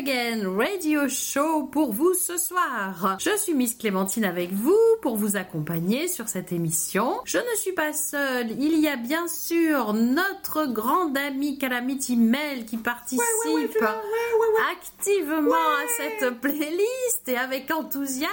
again, Ray Radio Show pour vous ce soir. Je suis Miss Clémentine avec vous pour vous accompagner sur cette émission. Je ne suis pas seule, il y a bien sûr notre grande amie Calamity Mel qui participe activement à cette playlist et avec enthousiasme.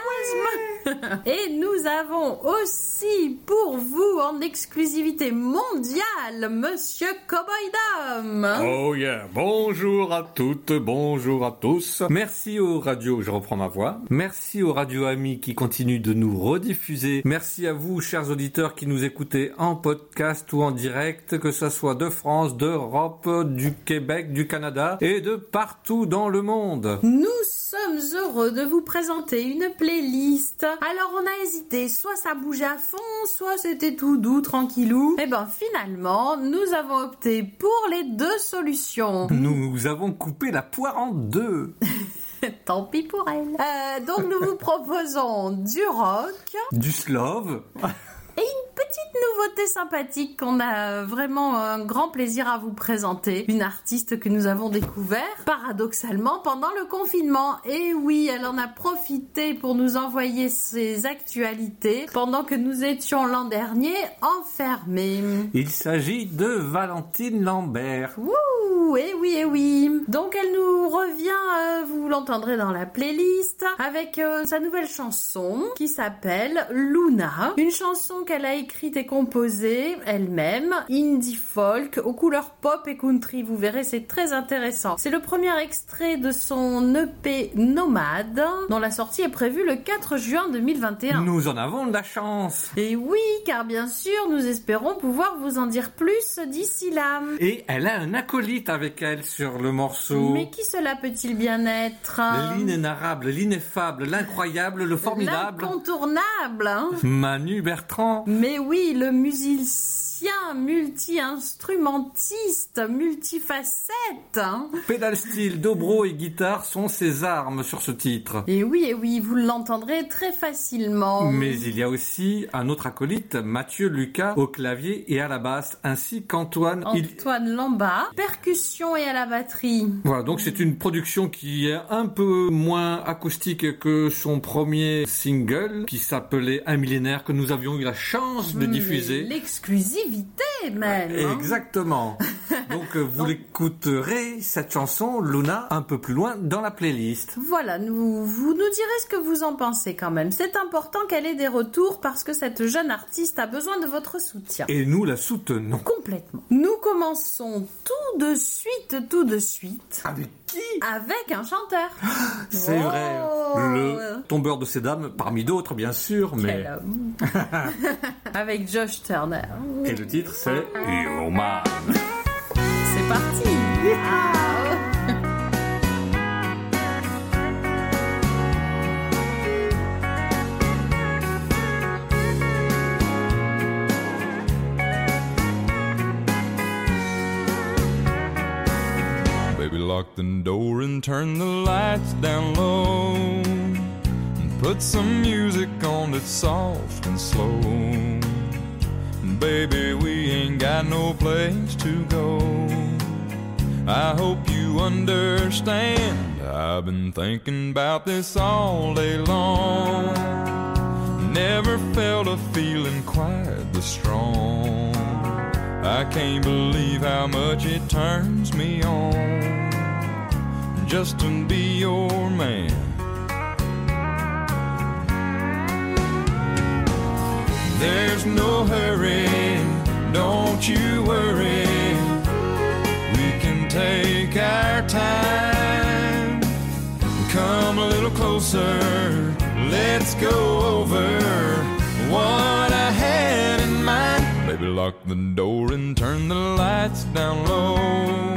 et nous avons aussi pour vous en exclusivité mondiale Monsieur Cowboy Dom. Oh yeah, bonjour à toutes, bonjour à tous. Merci aux radios, je reprends ma voix. Merci aux radios amis qui continuent de nous rediffuser. Merci à vous, chers auditeurs, qui nous écoutez en podcast ou en direct, que ce soit de France, d'Europe, du Québec, du Canada et de partout dans le monde. Nous sommes heureux de vous présenter une playlist. Alors on a hésité, soit ça bougeait à fond, soit c'était tout doux, tranquillou. Et ben finalement, nous avons opté pour les deux solutions. Nous avons coupé la poire en deux. Tant pis pour elle. Euh, donc nous vous proposons du rock, Du slove. et une petite nouveauté sympathique qu'on a vraiment un grand plaisir à vous présenter. Une artiste que nous avons découvert paradoxalement pendant le confinement. Et oui, elle en a profité pour nous envoyer ses actualités pendant que nous étions l'an dernier enfermés. Il s'agit de Valentine Lambert. Ouh, eh oui, eh oui. Donc elle nous revient, euh, vous l'entendrez dans la playlist, avec euh, sa nouvelle chanson qui s'appelle Luna. Une chanson qu'elle a écrite et composée elle-même, indie folk, aux couleurs pop et country. Vous verrez, c'est très intéressant. C'est le premier extrait de son EP Nomade, dont la sortie est prévue le 4 juin 2021. Nous en avons de la chance. Et oui, car bien sûr, nous espérons pouvoir vous en dire plus d'ici là. Et elle a un acolyte avec elle sur le morceau. Mais qui cela peut-il bien être L'inénarrable, l'ineffable, l'incroyable, le formidable. L'incontournable. hein? Manu Bertrand. Mais oui, le musicien multi-instrumentiste, multifacette. hein. Pédale style, dobro et guitare sont ses armes sur ce titre. Et oui, et oui, vous l'entendrez très facilement. Mais il y a aussi un autre acolyte, Mathieu Lucas, au clavier et à la basse, ainsi qu'Antoine. Il- Antoine Lamba, percussion et à la batterie. Voilà, donc c'est une production qui est un peu moins acoustique que son premier single, qui s'appelait Un millénaire, que nous avions eu la chance de Mais diffuser. Même. hein. Exactement. Donc euh, vous l'écouterez, cette chanson, Luna, un peu plus loin dans la playlist. Voilà, nous, vous nous direz ce que vous en pensez quand même. C'est important qu'elle ait des retours parce que cette jeune artiste a besoin de votre soutien. Et nous la soutenons. Complètement. Nous commençons tout de suite, tout de suite, Avec qui avec un chanteur. C'est Oh. vrai. Le tombeur de ces dames, parmi d'autres bien sûr, mais... avec Josh Turner. Et le titre c'est Your Man. C'est parti. Ah. lock the door and turn the lights down low. And put some music on that's soft and slow. And baby, we ain't got no place to go. I hope you understand. I've been thinking about this all day long. Never felt a feeling quite this strong. I can't believe how much it turns me on just to be your man. There's no hurry, don't you worry. We can take our time. Come a little closer, let's go over what I had in mind. Baby, lock the door and turn the lights down low.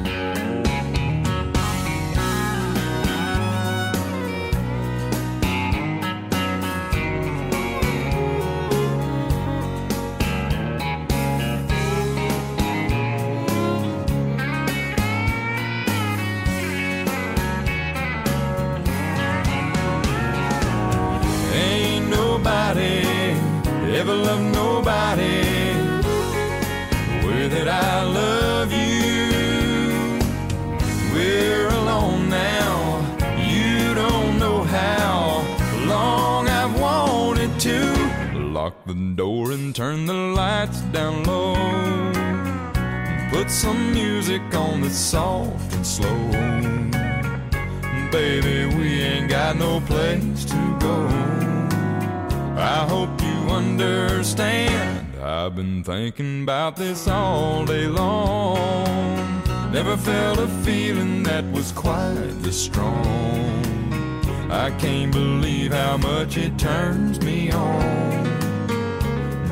The door and turn the lights down low. Put some music on that's soft and slow. Baby, we ain't got no place to go. I hope you understand. I've been thinking about this all day long. Never felt a feeling that was quite this strong. I can't believe how much it turns me on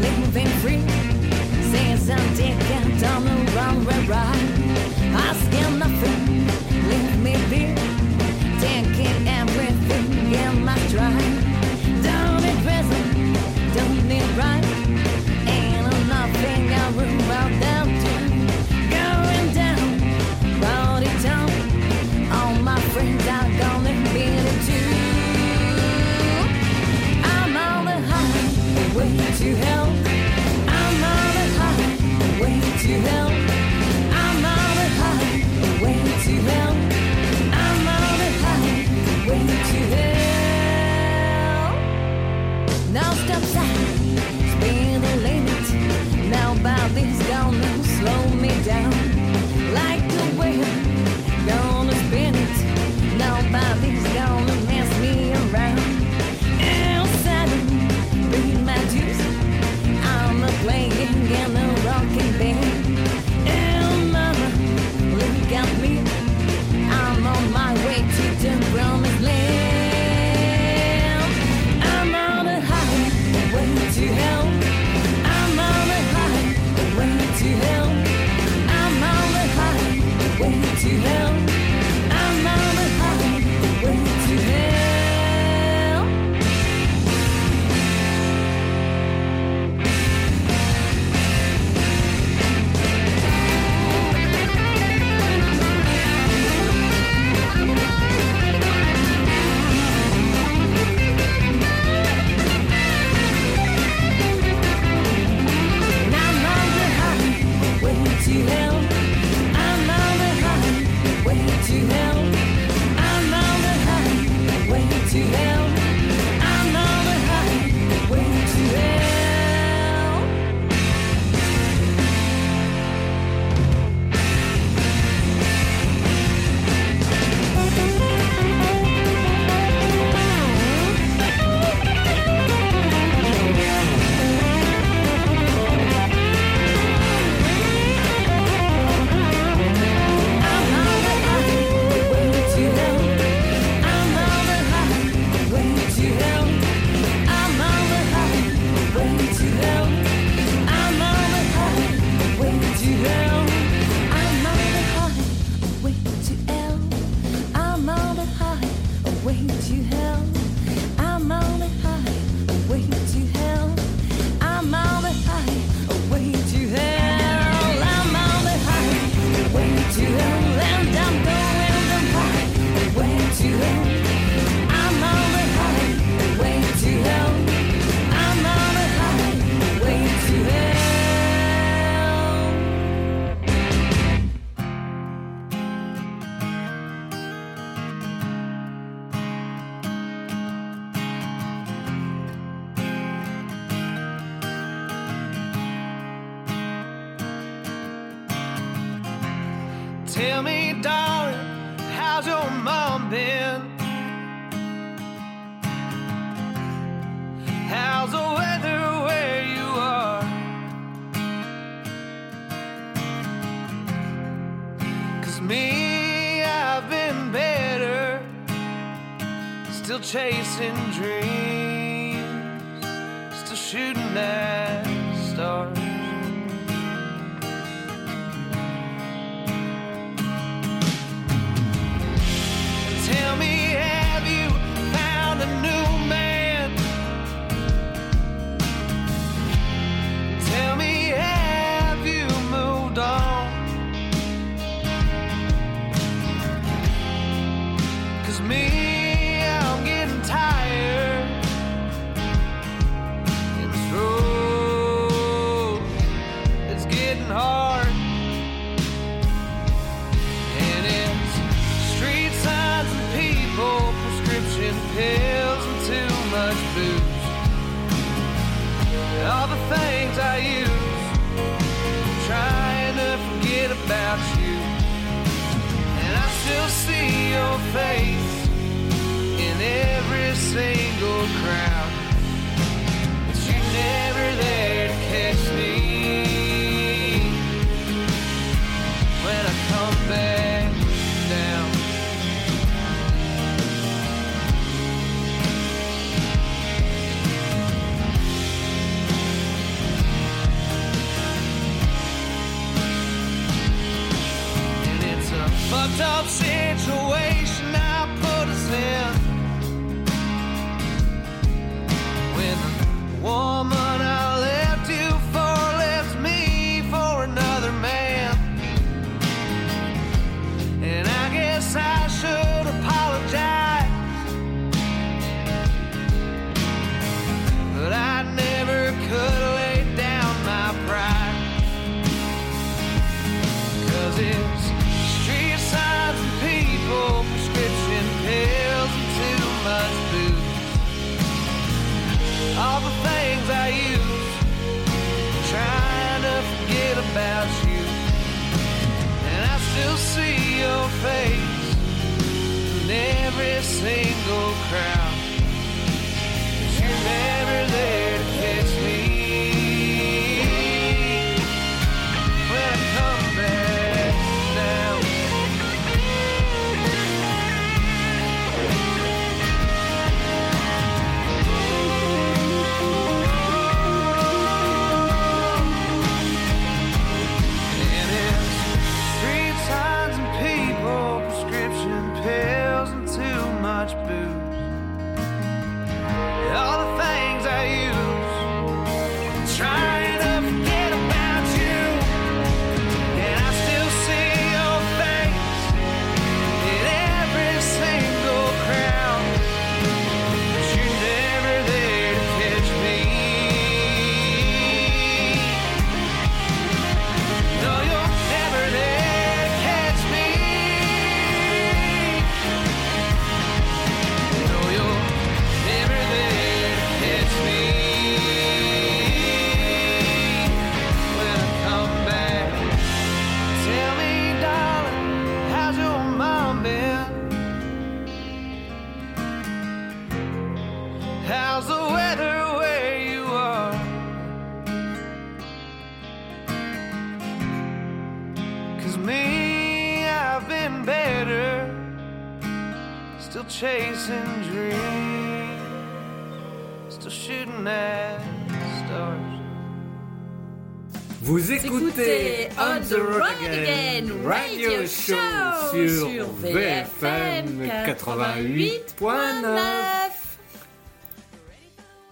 Make me free. Saying something I. is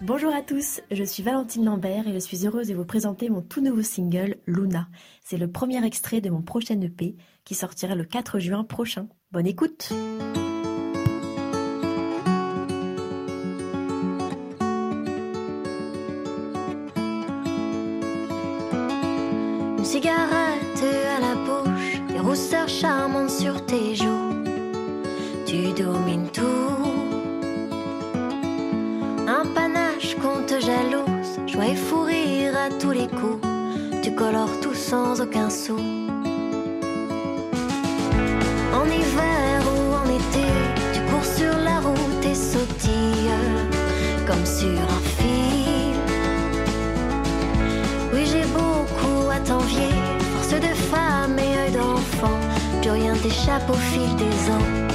Bonjour à tous, je suis Valentine Lambert et je suis heureuse de vous présenter mon tout nouveau single Luna. C'est le premier extrait de mon prochain EP qui sortira le 4 juin prochain. Bonne écoute! cigarette à la bouche, des rousseurs charmantes sur tes joues. Tu domines tout. Un panache qu'on te jalouse, joie et fou rire à tous les coups. Tu colores tout sans aucun sou. Échappe au fil des ans.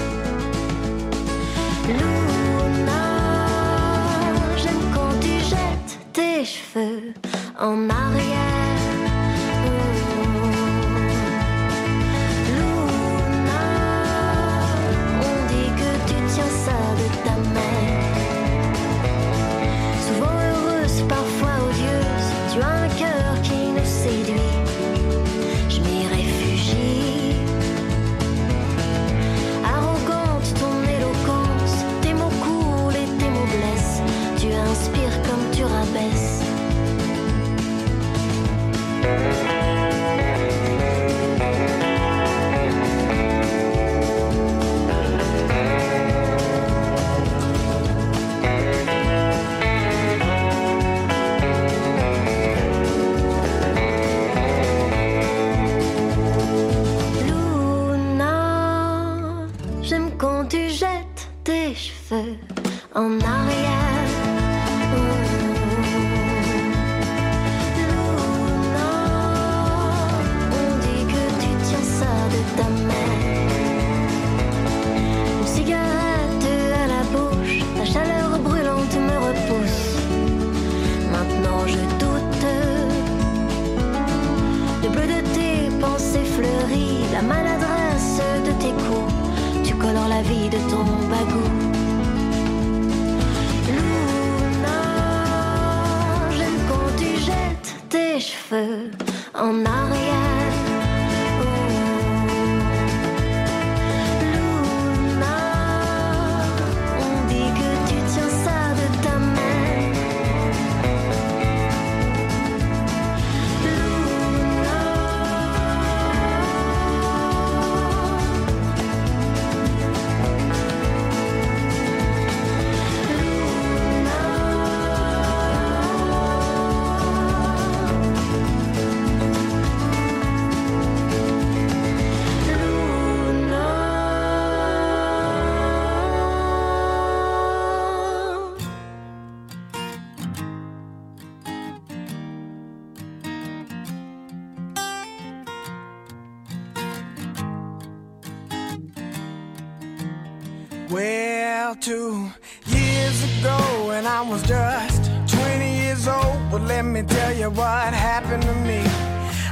Years ago, when I was just 20 years old, but let me tell you what happened to me.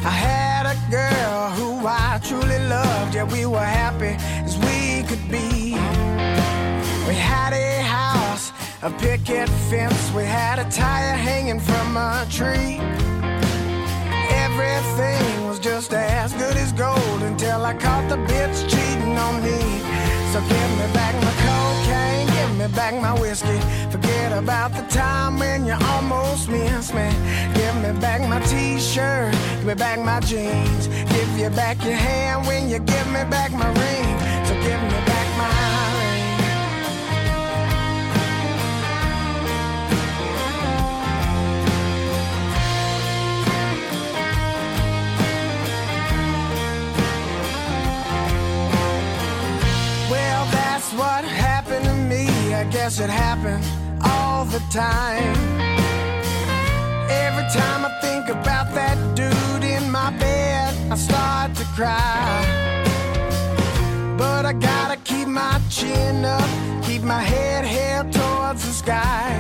I had a girl who I truly loved, yeah, we were happy as we could be. We had a house, a picket fence, we had a tire hanging from a tree. Everything was just as good as gold until I caught the bitch cheating on me. So give me back my cocaine, give me back my whiskey. Forget about the time when you almost missed me. Give me back my t-shirt, give me back my jeans. Give you back your hand when you give me back my ring. So give me back guess it happens all the time. Every time I think about that dude in my bed, I start to cry. But I gotta keep my chin up, keep my head held towards the sky.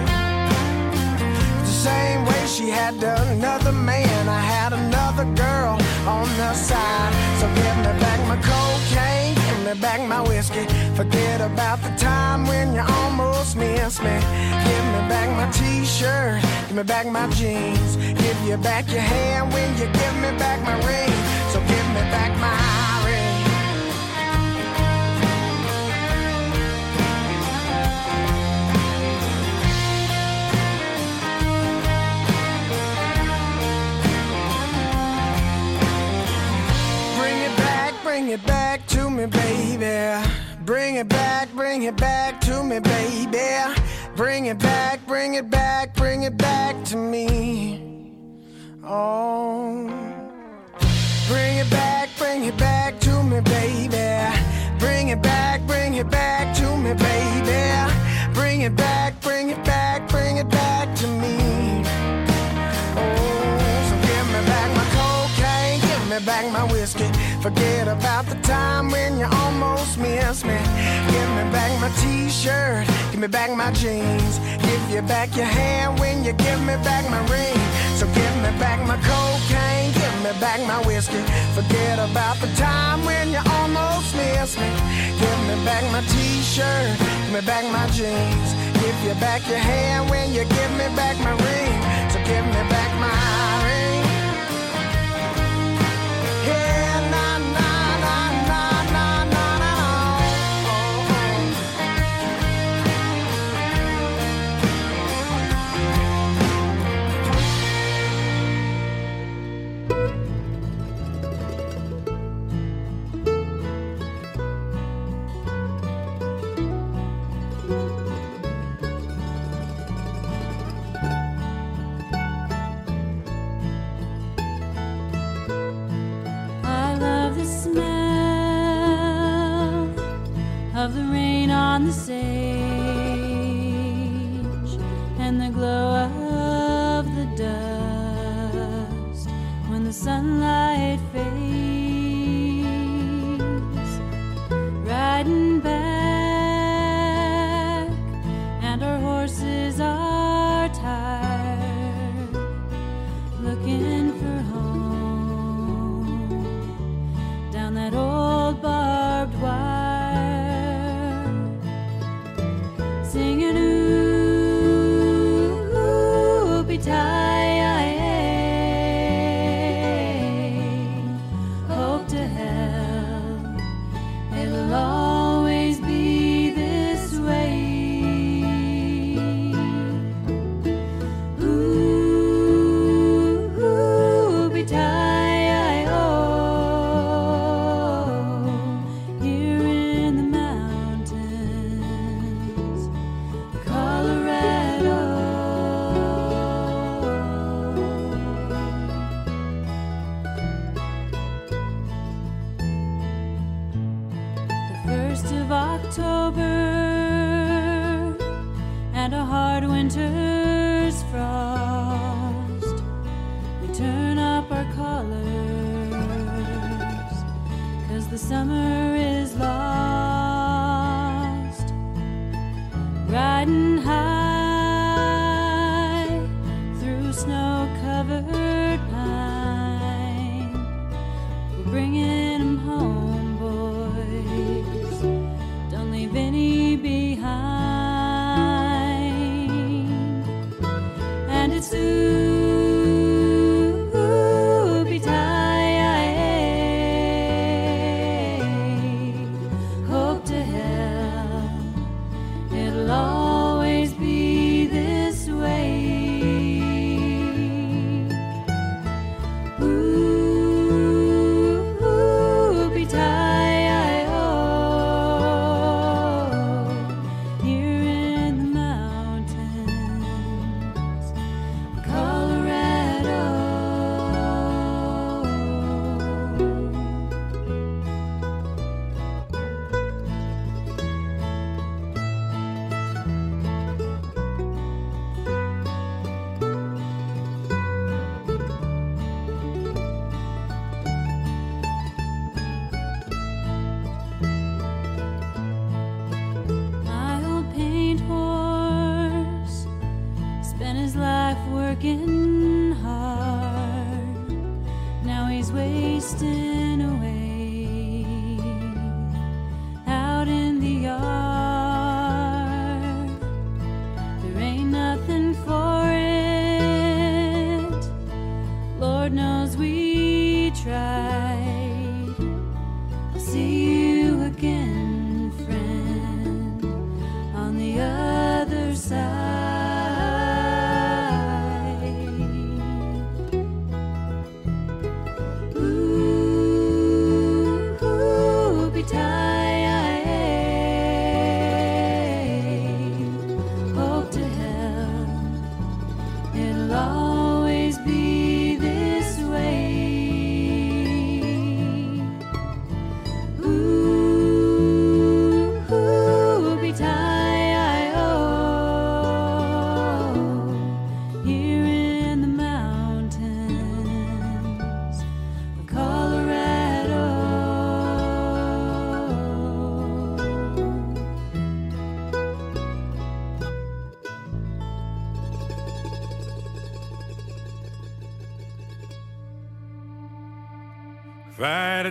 The same way she had done another man, I had another girl on the side. So give me back my cocaine, back my whiskey. Forget about the time when you almost missed me. Give me back my t-shirt, give me back my jeans. Give you back your hand when you give me back my ring. So give me back my ring. Bring it back, bring it back me, baby. Bring it back, bring it back to me, baby. Bring it back, bring it back, bring it back to me. Oh. Bring it back, bring it back to me, baby. Bring it back, bring it back to me, baby. Bring it back, bring it back, Forget about the time when you almost missed me. Give me back my t-shirt, give me back my jeans. Give you back your hand when you give me back my ring. So give me back my cocaine, give me back my whiskey. Forget about the time when you almost missed me. Give me back my t-shirt, give me back my jeans. Give you back your hand when you give me back my ring.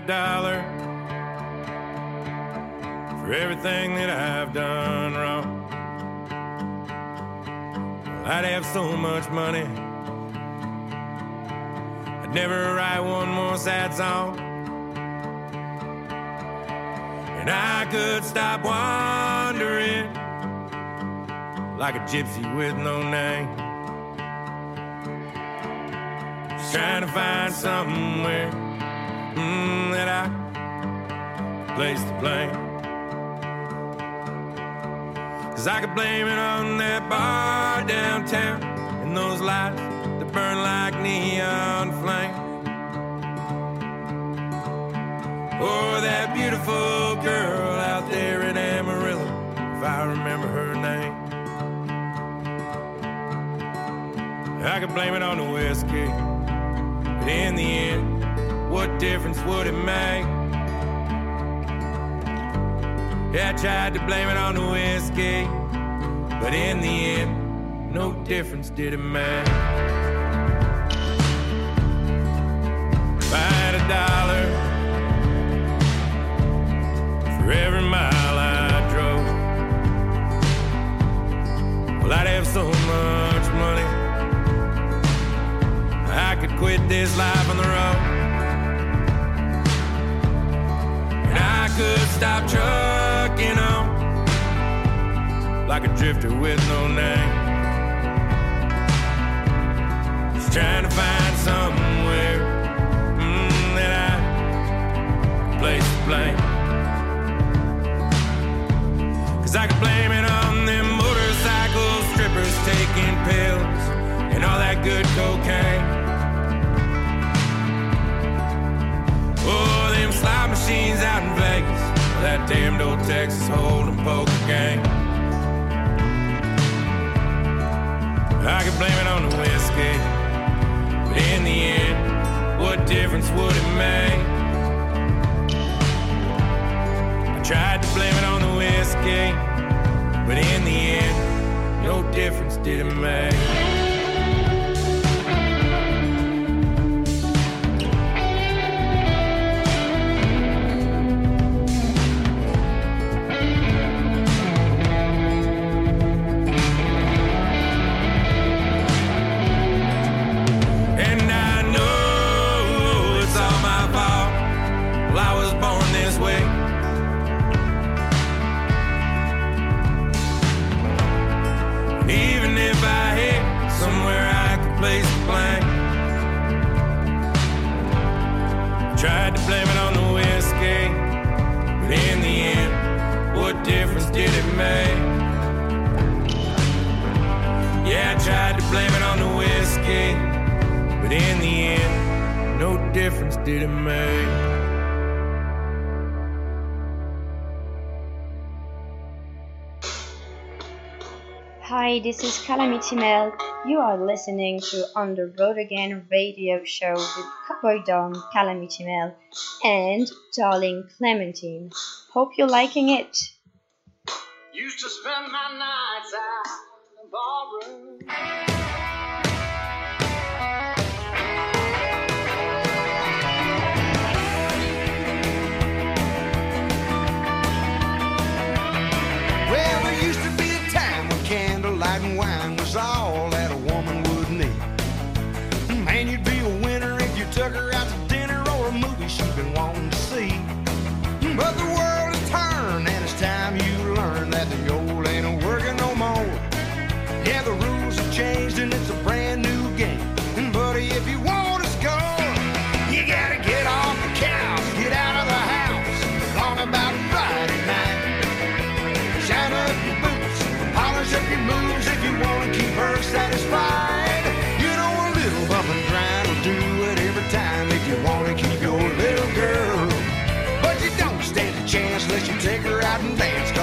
Dollar for everything that I've done wrong, I'd have so much money. I'd never write one more sad song. And I could stop wandering like a gypsy with no name. Just trying to find somewhere place the blame. Cause I could blame it on that bar downtown and those lights that burn like neon flame. Or that beautiful girl out there in Amarillo, if I remember her name. I could blame it on the whiskey, but in the end, what difference would it make? Yeah, I tried to blame it on the whiskey, but in the end, no difference did it make. If I had a dollar for every mile I drove, well, I'd have so much money. I could quit this life on the road. And I could stop trucking on like a drifter with no name. Just trying to find somewhere mm, that I can place the blame. Cause I could blame it on them motorcycle strippers taking pills and all that good cocaine. Oh, them slot machines out in Vegas, that damned old Texas Hold'em poker game. I could blame it on the whiskey. But in the end, what difference would it make? I tried to blame it on the whiskey. But in the end, no difference did it make. Multimail. You are listening to On the Road Again radio show with Cowboy Dom, Calamity Mail, and Darling Clementine. Hope you're liking it. Used to spend my nights out in the ballroom.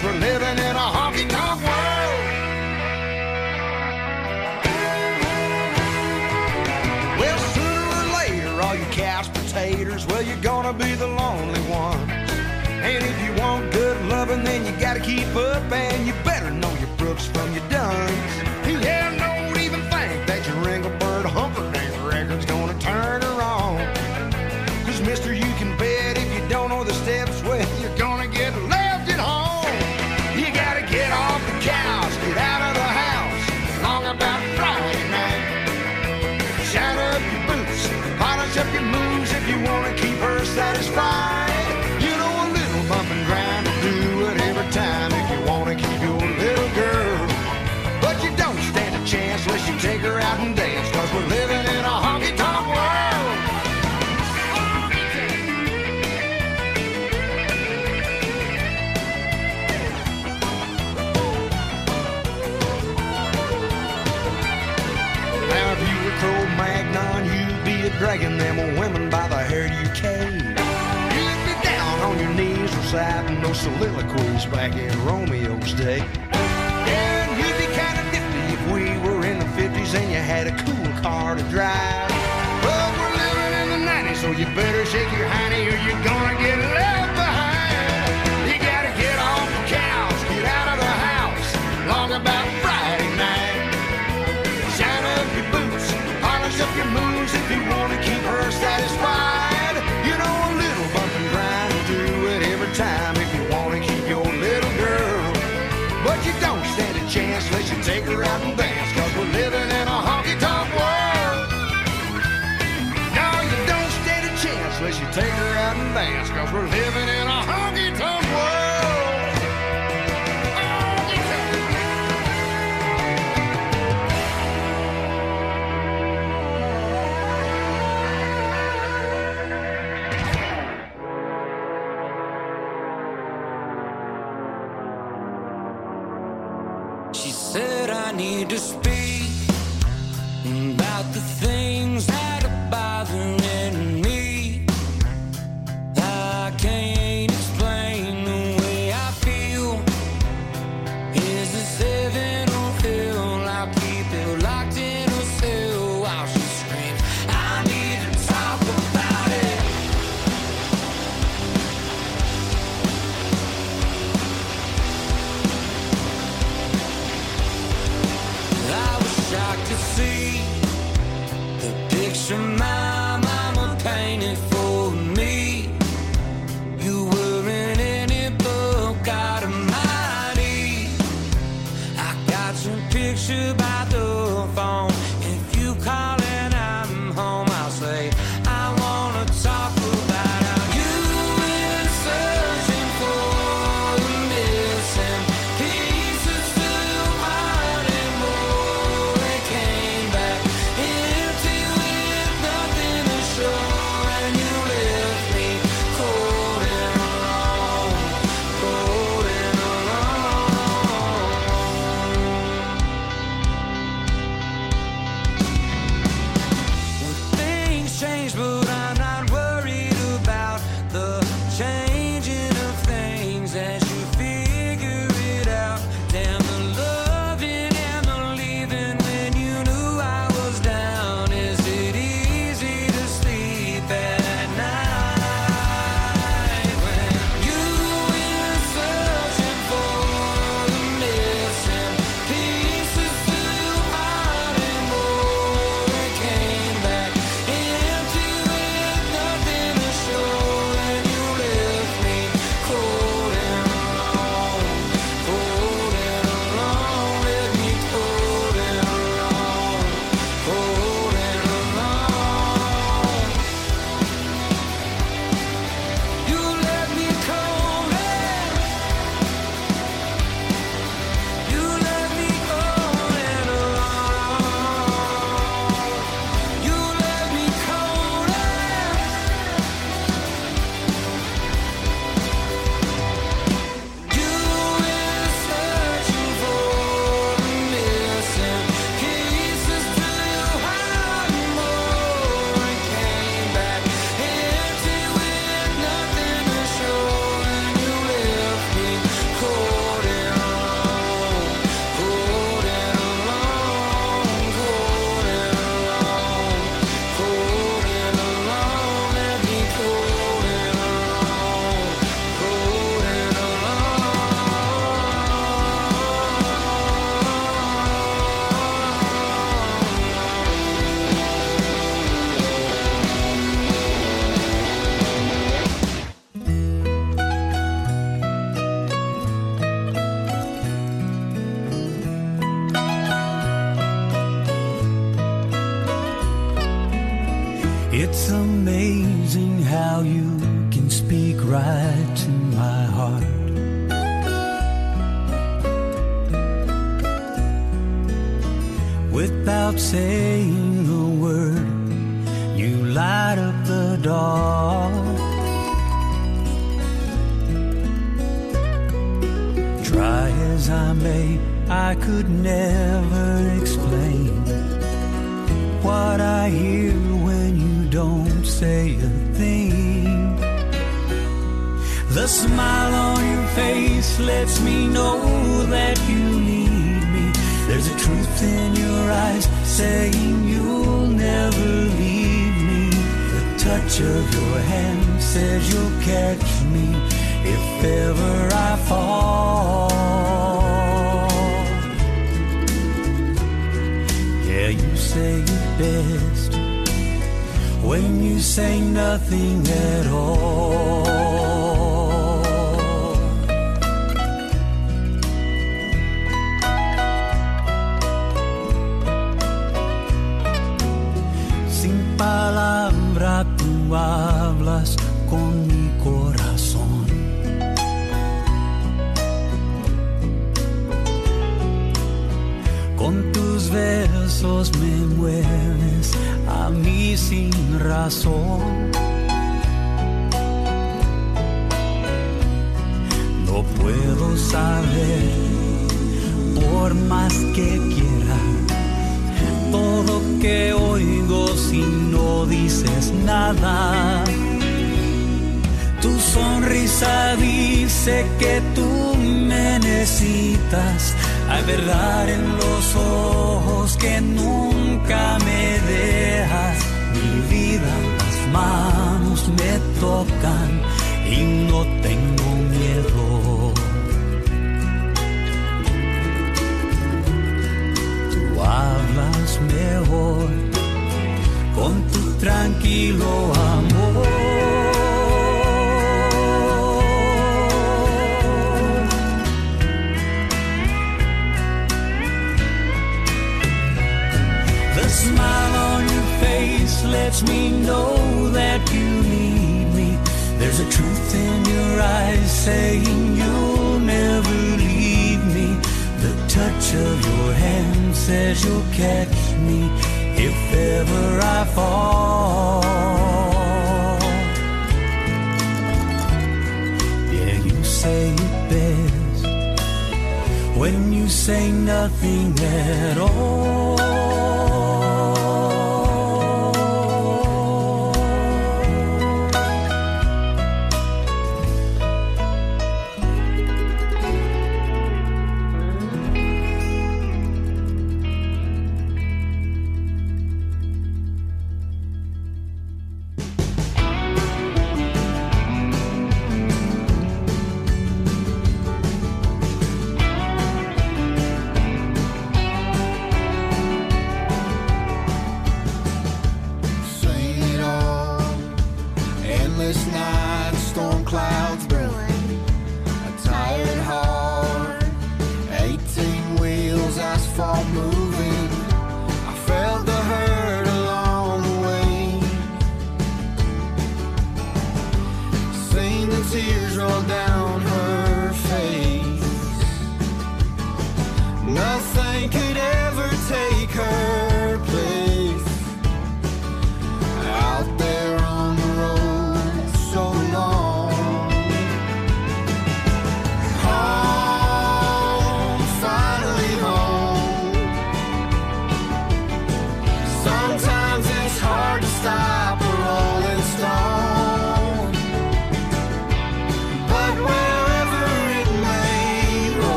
Cause we're living in a honky tonk world. Well, sooner or later, all you cast potatoes, well, you're gonna be the lonely one. And if you want good loving, then you gotta keep up, and you better know your brooks from your duns. those soliloquies back in Romeo's day. And you'd be kind of nifty if we were in the 50s and you had a cool car to drive. But we're living in the 90s, so you better shake your take her out and dance, cause we're living in a honky-tonk world. No, you don't stand a chance unless you take her out and dance, cause we're living in necesitas. Hay verdad en los ojos que nunca me dejas. Mi vida, las manos me tocan y no tengo miedo. Tú hablas mejor con tu tranquilo amor. Lets me know that you need me. There's a truth in your eyes saying you'll never leave me. The touch of your hand says you'll catch me if ever I fall. Yeah, you say it best when you say nothing at all.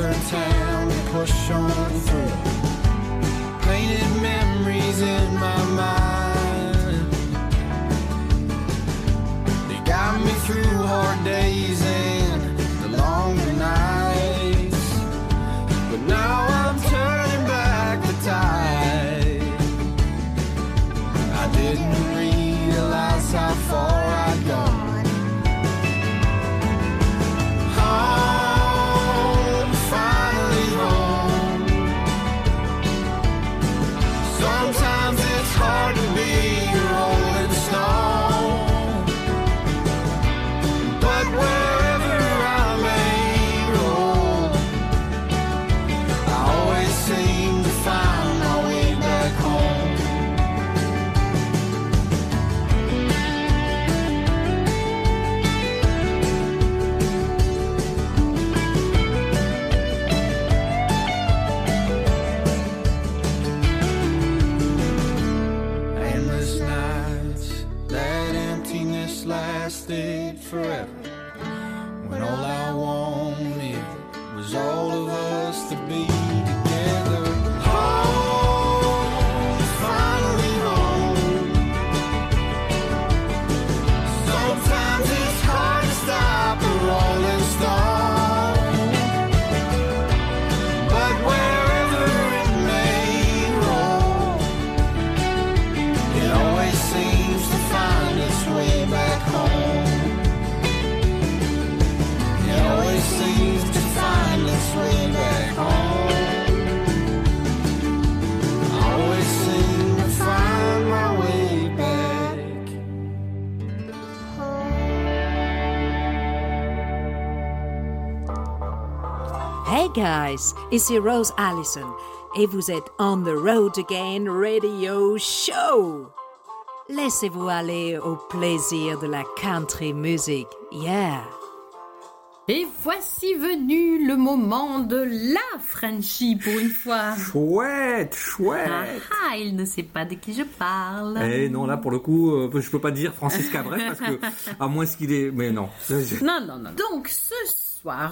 Another town to push on through. Painted memories in my mind. They got me through hard days guys, ici Rose Allison et vous êtes On the Road Again Radio Show. Laissez-vous aller au plaisir de la country music. Yeah. Et voici venu le moment de la Frenchie pour une fois. Chouette, chouette. Ah, ah, il ne sait pas de qui je parle. Eh non, là pour le coup, euh, je peux pas dire Francis Cabret parce que à moins qu'il est, mais non. Non, non, non. Donc ce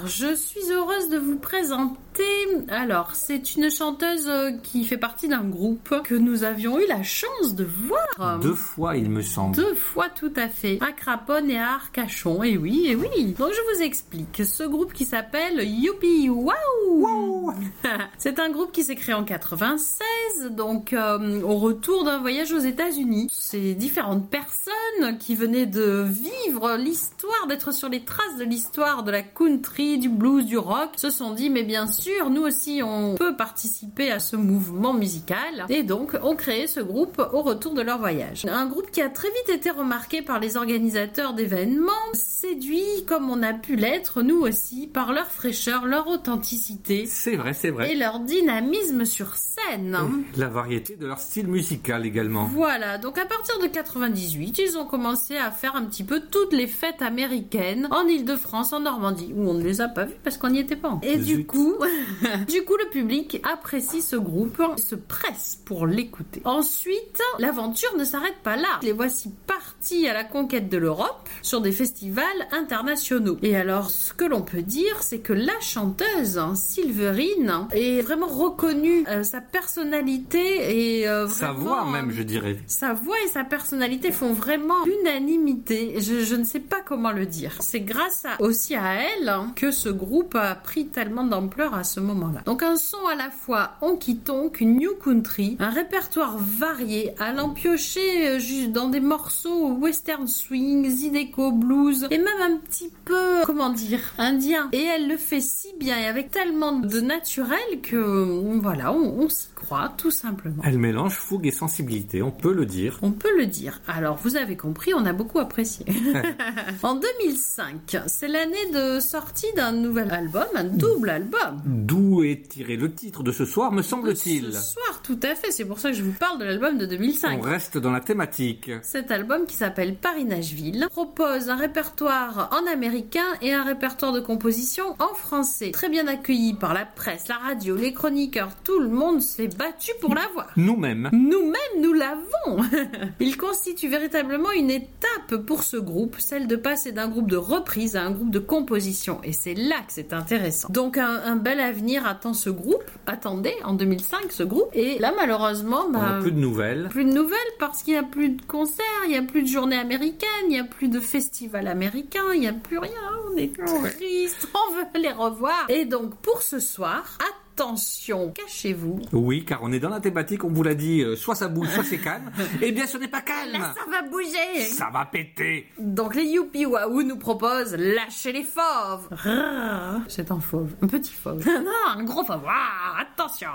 je suis heureuse de vous présenter. Alors, c'est une chanteuse euh, qui fait partie d'un groupe que nous avions eu la chance de voir. Deux fois, il me semble. Deux fois tout à fait. À Craponne et à Arcachon. Et oui, et oui. Donc je vous explique. Ce groupe qui s'appelle Youpi Wow. C'est un groupe qui s'est créé en 96, donc euh, au retour d'un voyage aux États-Unis. Ces différentes personnes qui venaient de vivre l'histoire, d'être sur les traces de l'histoire de la country, du blues, du rock, se sont dit mais bien sûr, nous aussi on peut participer à ce mouvement musical et donc ont créé ce groupe au retour de leur voyage. Un groupe qui a très vite été remarqué par les organisateurs d'événements, séduit comme on a pu l'être nous aussi par leur fraîcheur, leur authenticité C'est vrai, c'est vrai. et leur dynamisme sur scène. La variété de leur style musical également. Voilà, donc à partir de 98, ils ont commencé à faire un petit peu toutes les fêtes américaines en Ile-de-France, en Normandie, où on ne les a pas vues parce qu'on n'y était pas. Et du coup, du coup, le public apprécie ce groupe, se presse pour l'écouter. Ensuite, l'aventure ne s'arrête pas là. Les voici partis à la conquête de l'Europe sur des festivals internationaux. Et alors, ce que l'on peut dire, c'est que la chanteuse, hein, Silverine, est vraiment reconnue. Euh, sa personnalité et euh, Sa voix euh, même, je dirais. sa voix et sa personnalité font vraiment l'unanimité. Je, ne sais pas comment le dire. C'est grâce aussi à elle hein, que ce groupe a pris tellement d'ampleur à ce moment-là. Donc un son à la fois honky-tonk, une new country, un répertoire varié, allant piocher euh, juste dans des morceaux western swing, zydeco, blues, et même un petit peu, comment dire, indien. Et elle le fait si bien et avec tellement de naturel que, euh, voilà, on, on tout simplement. Elle mélange fougue et sensibilité, on peut le dire. On peut le dire. Alors, vous avez compris, on a beaucoup apprécié. en 2005, c'est l'année de sortie d'un nouvel album, un double album. D'où est tiré le titre de ce soir, me Ce semble-t-il. soir, tout à fait. C'est pour ça que je vous parle de l'album de 2005. On reste dans la thématique. Cet album qui s'appelle Paris-Nashville propose un répertoire en américain et un répertoire de composition en français. Très bien accueilli par la presse, la radio, les chroniqueurs, tout le monde s'est battu pour l'avoir. Nous-mêmes. Nous-mêmes, nous l'avons. Il constitue véritablement une étape pour ce groupe, celle de passer d'un groupe de reprise à un groupe de composition. Et c'est là que c'est intéressant. Donc un, un bel avenir attend ce groupe. Attendez, en 2005, ce groupe. Et là, malheureusement, On bah, n'a plus de nouvelles. plus de nouvelles parce qu'il n'y a plus de concerts, il n'y a plus de journées américaines, il n'y a plus de festivals américains, il n'y a plus rien. On est triste, on veut les revoir. Et donc pour ce soir, attention, cachez-vous. Oui, car on est dans la thématique, on vous l'a dit, euh, soit ça bouge, soit c'est calme. Eh bien, ce n'est pas calme. Là, ça va bouger. Ça va péter. Donc les Youpi Wahoo nous proposent lâcher les fauves. Rrrr. C'est un fauve, un petit fauve. non, un gros fauve. Ah, attention.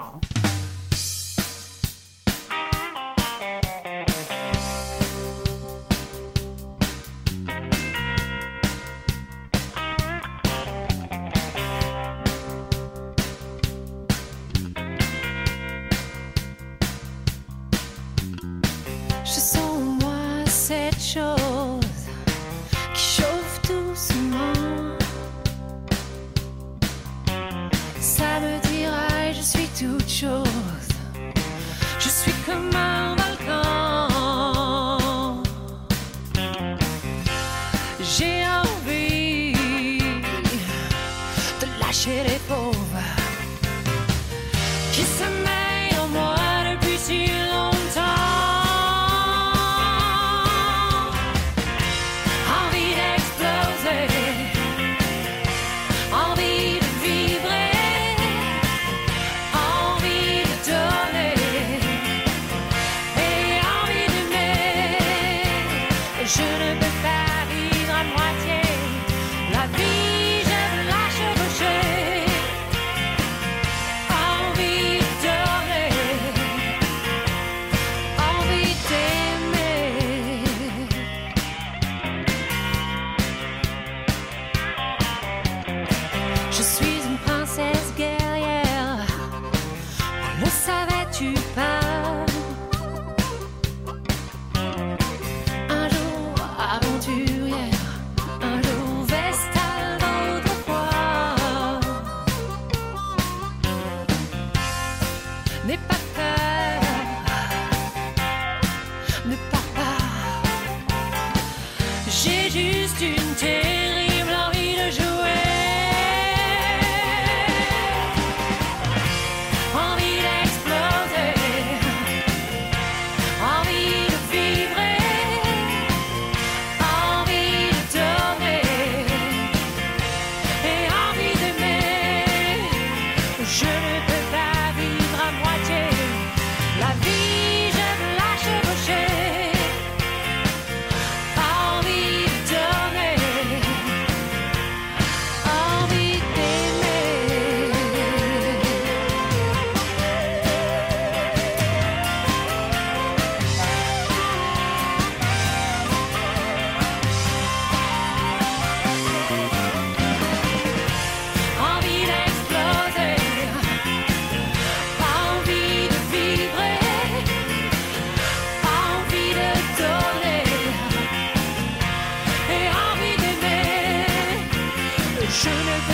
schöne Welt.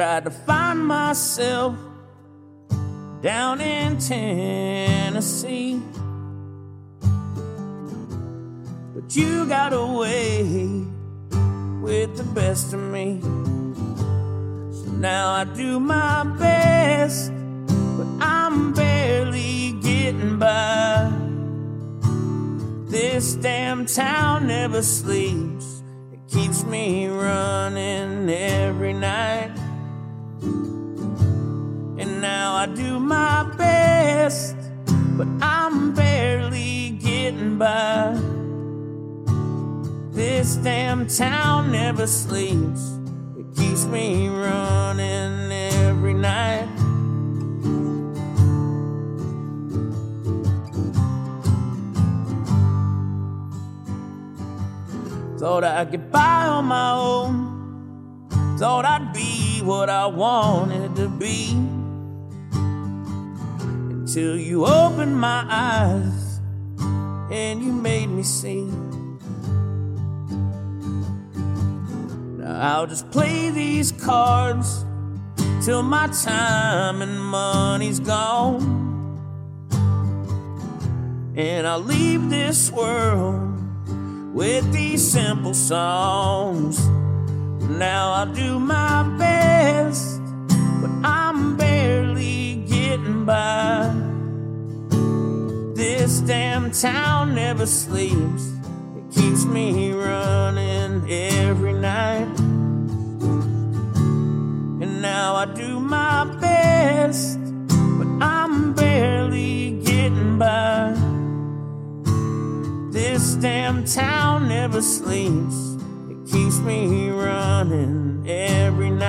Tried to find myself down in Tennessee. But you got away with the best of me. So now I do my best, but I'm barely getting by. This damn town never sleeps. It keeps me running every night. Now I do my best, but I'm barely getting by. This damn town never sleeps. It keeps me running every night. Thought I'd get by on my own. Thought I'd be what I wanted to be. Until you opened my eyes and you made me see. Now I'll just play these cards till my time and money's gone. And I'll leave this world with these simple songs. Now I'll do my best, but I'm town never sleeps, it keeps me running every night. And now I do my best, but I'm barely getting by. This damn town never sleeps. It keeps me running every night.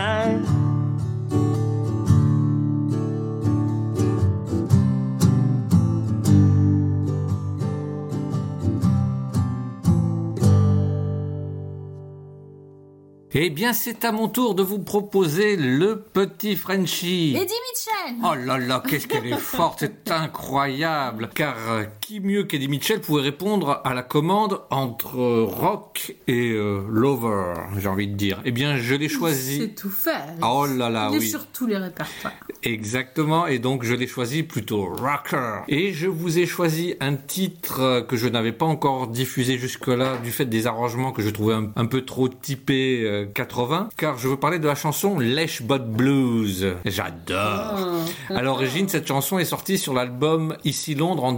Eh bien, c'est à mon tour de vous proposer le petit Frenchie. Eddie Mitchell Oh là là, qu'est-ce qu'elle est forte, c'est incroyable. Car qui mieux qu'Eddie Mitchell pouvait répondre à la commande entre euh, rock et euh, lover, j'ai envie de dire. Eh bien, je l'ai choisi. C'est tout faire. Oh là là, Il est oui. sur tous les répertoires. Exactement, et donc je l'ai choisi plutôt rocker. Et je vous ai choisi un titre euh, que je n'avais pas encore diffusé jusque-là du fait des arrangements que je trouvais un, un peu trop typés euh, 80, car je veux parler de la chanson Lesh Bot Blues. J'adore. À l'origine, cette chanson est sortie sur l'album Ici Londres en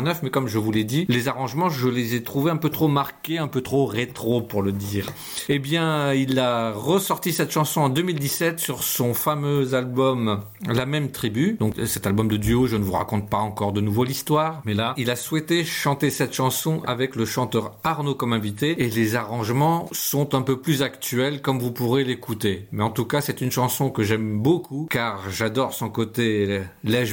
1989, mais comme je vous l'ai dit, les arrangements, je les ai trouvés un peu trop marqués, un peu trop rétro pour le dire. Eh bien, il a ressorti cette chanson en 2017 sur son fameux album La même tribu. Donc cet album de duo, je ne vous raconte pas encore de nouveau l'histoire, mais là, il a souhaité chanter cette chanson avec le chanteur Arnaud comme invité et les arrangements sont un peu plus actuels comme vous pourrez l'écouter. Mais en tout cas, c'est une chanson que j'aime beaucoup car j'adore son côté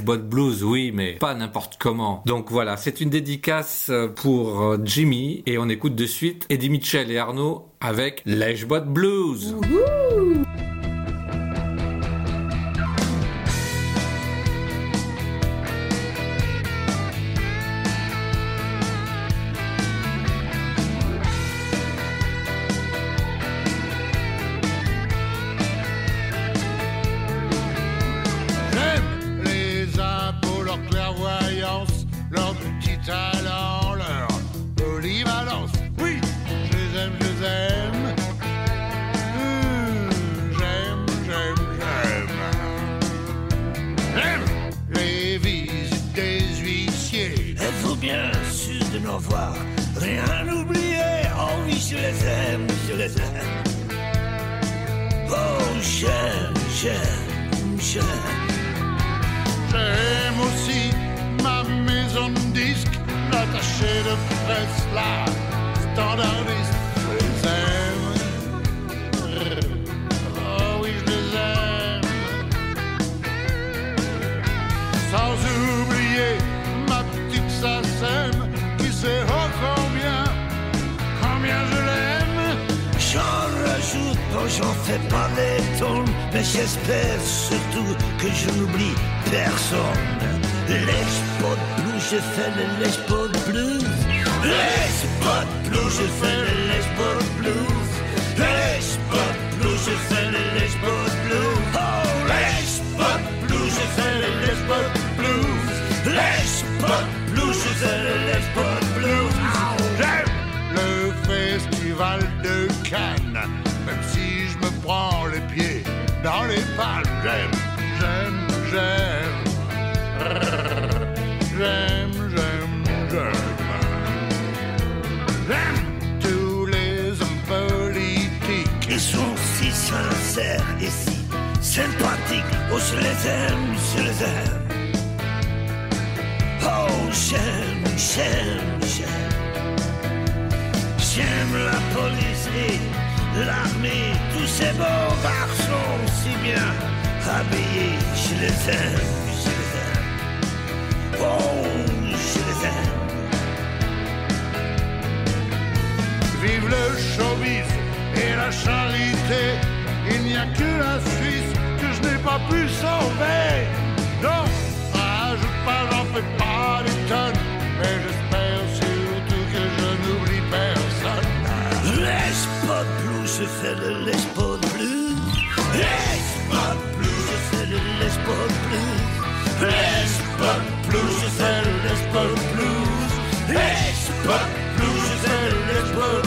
Bot Blues, oui, mais pas n'importe comment. Donc voilà, c'est une dédicace pour euh, Jimmy et on écoute de suite Eddie Mitchell et Arnaud avec Bot Blues. L'attaché de presse, la standardiste. Je les aime. Oh oui, je les aime. Sans oublier ma petite Sassem qui sait oh combien, combien je l'aime. J'en rajoute j'en fais pas des tonnes, mais j'espère surtout que je n'oublie personne. Blues, je fais les spots blues. Les spots blues, je fais les spots blues. Les spots blues, je fais les spots blues. Oh, les spots blues, je fais les spots blues. Les spots blues, je fais les spots blues. Le festival de Cannes, même si je me prends les pieds dans les sincères et si sympathiques. Oh, je les aime, je les aime. Oh, j'aime, j'aime, j'aime. J'aime la police et l'armée. Tous ces beaux garçons si bien habillés. Je les aime, je les aime. Oh, je les aime. Vive le showbiz et la charité. Il n'y a que la Suisse que je n'ai pas pu sauver. Non, rajoute pas, j'en fais pas des tonnes. Mais j'espère surtout que je n'oublie personne. Spots blues, je fais le blues. Les spots blues, je fais le blues. Les spots blues, je fais le blues. Les spots blues, je fais le les spots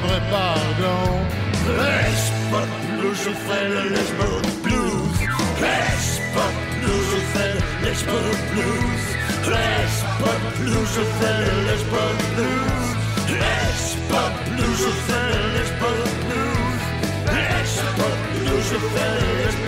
mais je demanderai pardon. Les spots blues, je fais le spots blues. Les spots blues, je fais le blues. Les spots blues, je fais le blues. Les spots blues, je fais le blues. Les spots blues, je fais le blues.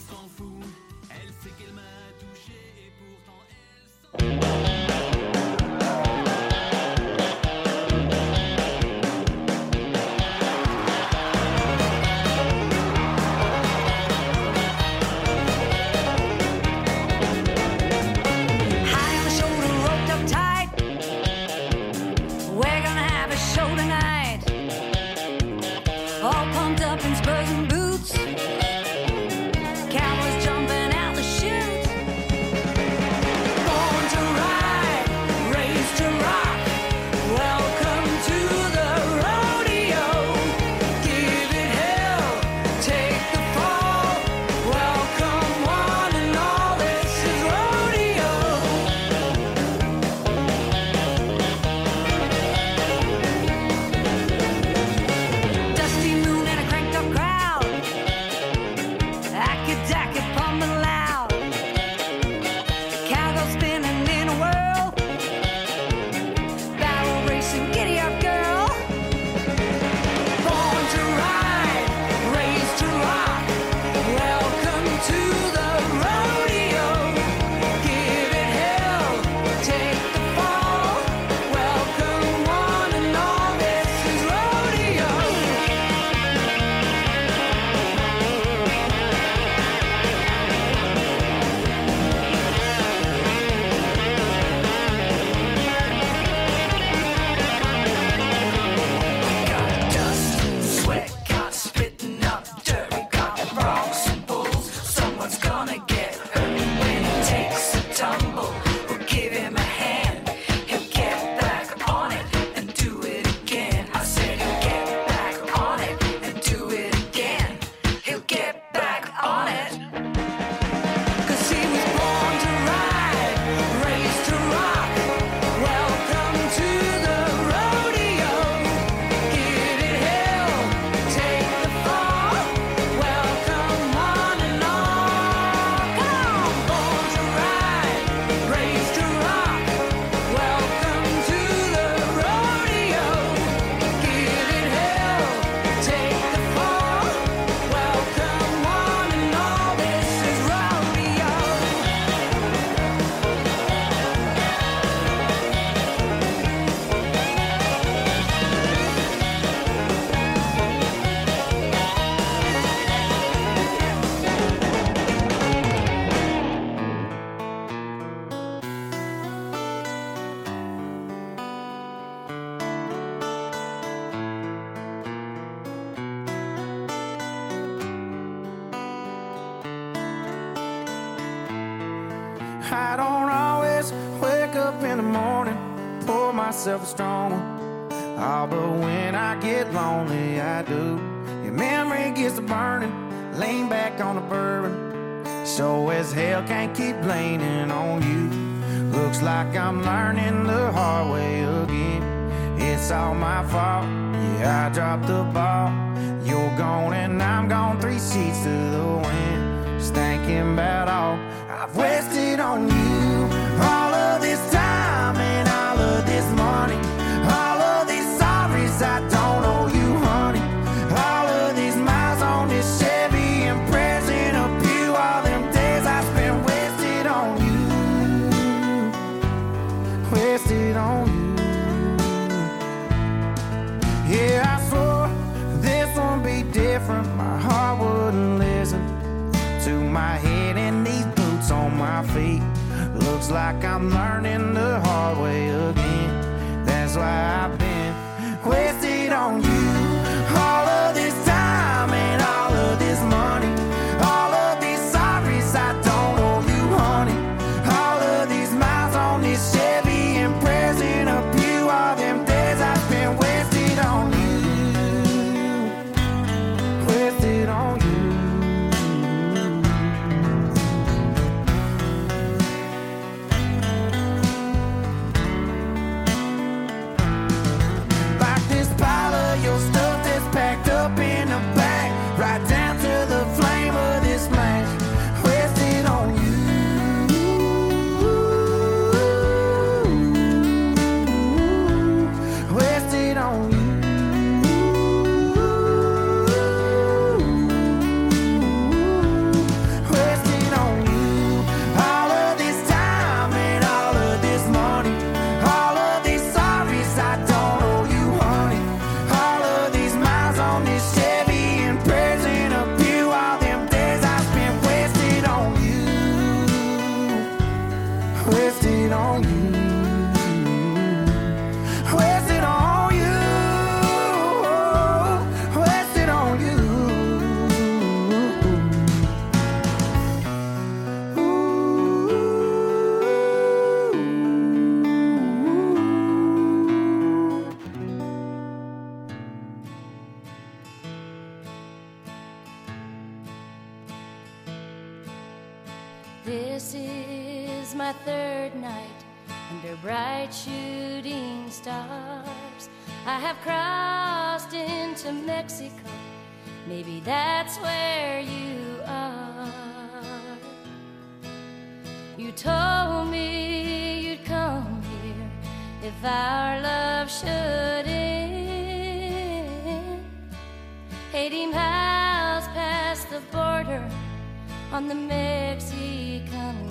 myself strong. Oh, but when I get lonely, I do. Your memory gets to burning, lean back on the bourbon. So as hell can't keep leaning on you. Looks like I'm learning the hard way again. It's all my fault, yeah, I dropped the ball. You're gone and I'm gone, three seats to the wind. Just thinking about all I've wasted on you. like I'm learning the hard way again. That's why I I have crossed into Mexico. Maybe that's where you are. You told me you'd come here if our love should end. Eighty miles past the border on the Mexican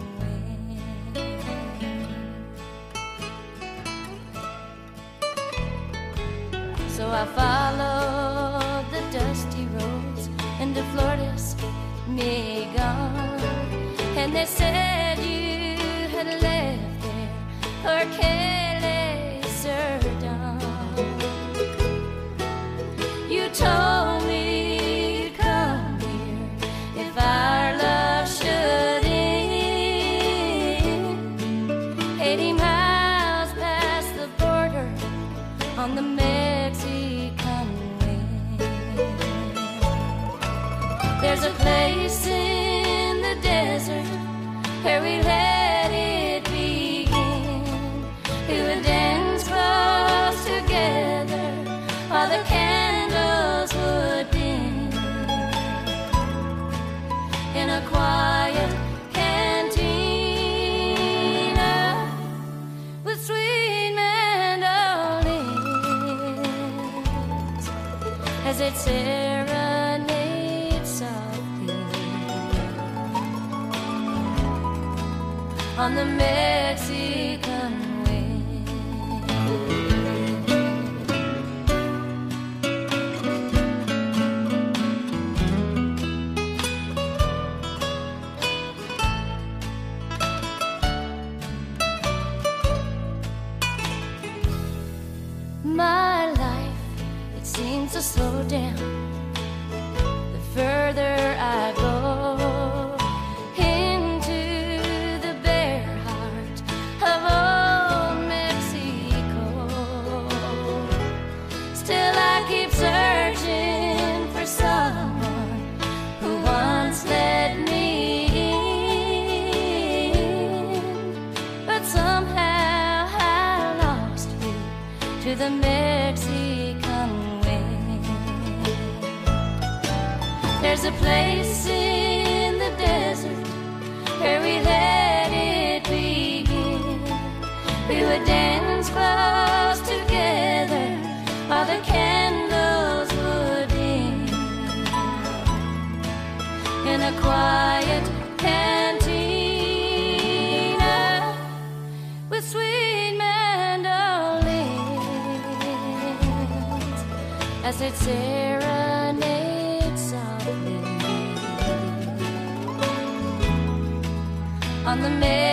So I followed the dusty roads into Florida's Megon. And they said you had left there, or Kelly Serdon. You told serenades of thee on the together a place in the desert where we let it begin. We would dance close together while the candles would dim. In a quiet cantina with sweet mandolins as it sails. on the mail.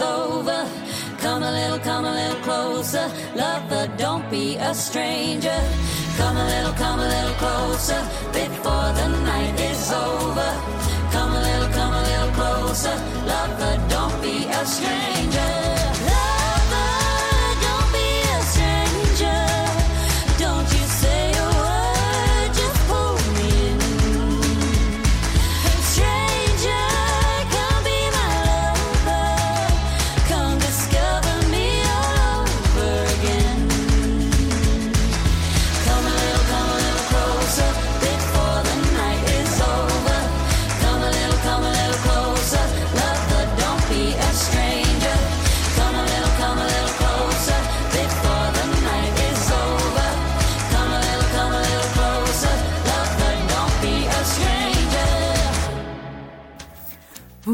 over. Come a little, come a little closer, lover, don't be a stranger. Come a little, come a little closer before the night is over. Come a little, come a little closer, lover, don't be a stranger.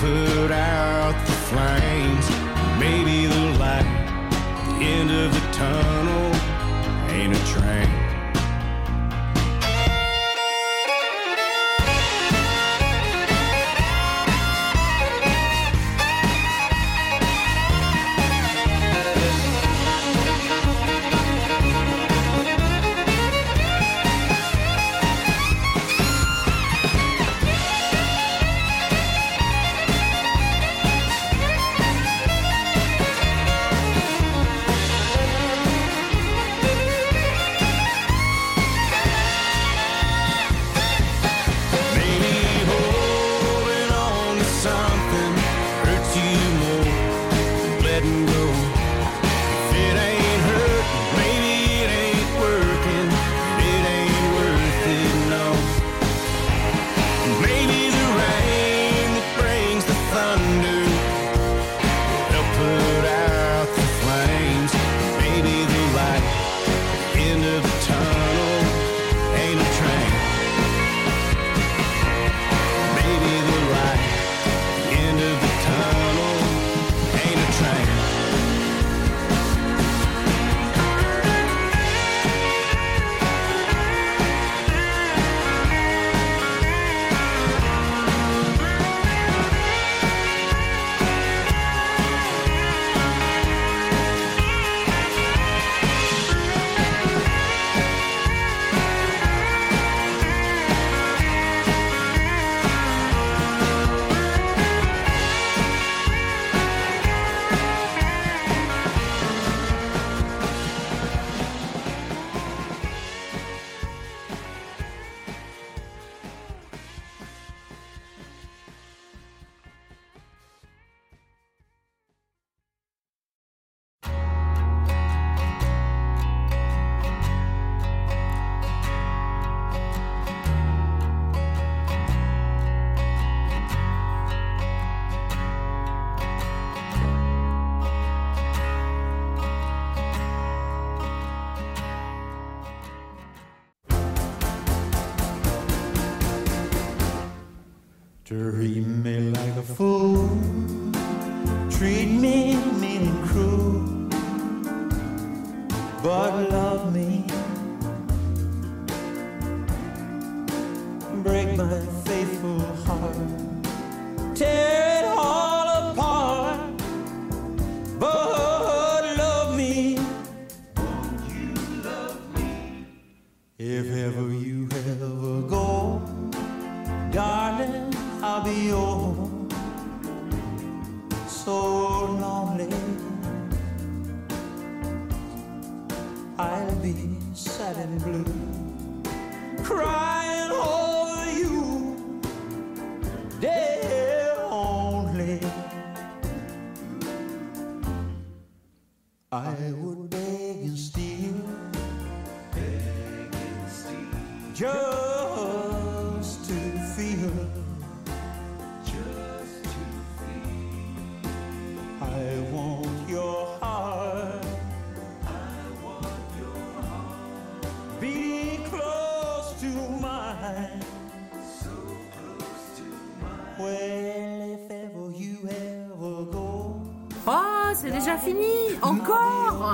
put out the flames. Maybe the light, the end of the tunnel.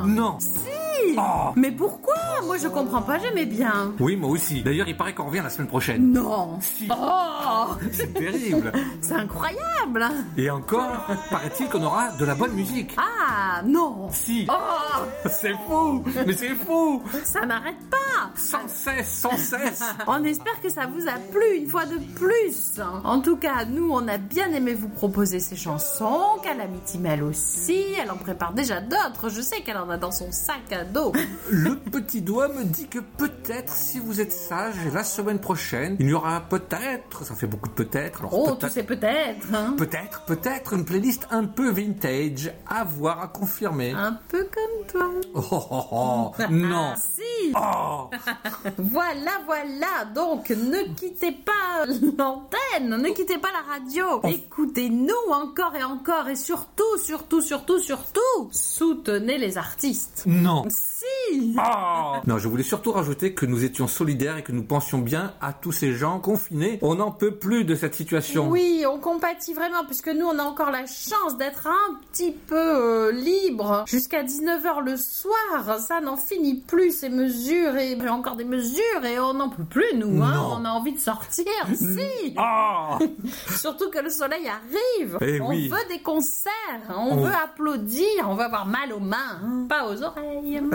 Ah, non Si. Oh. Mais pourquoi? Moi je comprends pas, j'aimais bien. Oui, moi aussi. D'ailleurs, il paraît qu'on revient la semaine prochaine. Non Si oh. C'est terrible C'est incroyable Et encore, paraît-il qu'on aura de la bonne musique. Ah non Si oh. C'est fou Mais c'est fou Ça m'arrête cesse, sans cesse. on espère que ça vous a plu une fois de plus. En tout cas, nous, on a bien aimé vous proposer ces chansons. Calamity Mel aussi. Elle en prépare déjà d'autres. Je sais qu'elle en a dans son sac à dos. Le petit doigt me dit que peut-être, si vous êtes sage, la semaine prochaine, il y aura peut-être, ça fait beaucoup de peut-être. Oh, peut tous ces peut-être. Hein. Peut-être, peut-être une playlist un peu vintage à voir, à confirmer. Un peu comme toi. Oh, oh, oh, oh. non. Ah, si. Oh voilà, voilà. Donc, ne quittez pas l'antenne, ne quittez pas la radio. Écoutez-nous encore et encore et surtout, surtout, surtout, surtout, soutenez les artistes. Non. Si. Non, je voulais surtout rajouter que nous étions solidaires et que nous pensions bien à tous ces gens confinés. On n'en peut plus de cette situation. Oui, on compatit vraiment, puisque nous, on a encore la chance d'être un petit peu euh, libre jusqu'à 19h le soir. Ça n'en finit plus, ces mesures, et encore des mesures, et on n'en peut plus, nous. Hein. On a envie de sortir, si. Ah. Surtout que le soleil arrive. Eh on oui. veut des concerts, on, On- veut applaudir, on veut avoir mal aux mains, hein, pas aux oreilles.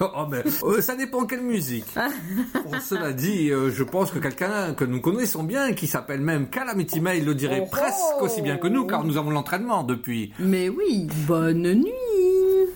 Oh, mais, euh, ça dépend quelle musique. Bon, cela dit, euh, je pense que quelqu'un que nous connaissons bien, qui s'appelle même Calamity Mail, le dirait Oh, presque aussi bien que nous, car nous avons l'entraînement depuis. Mais oui, bonne nuit.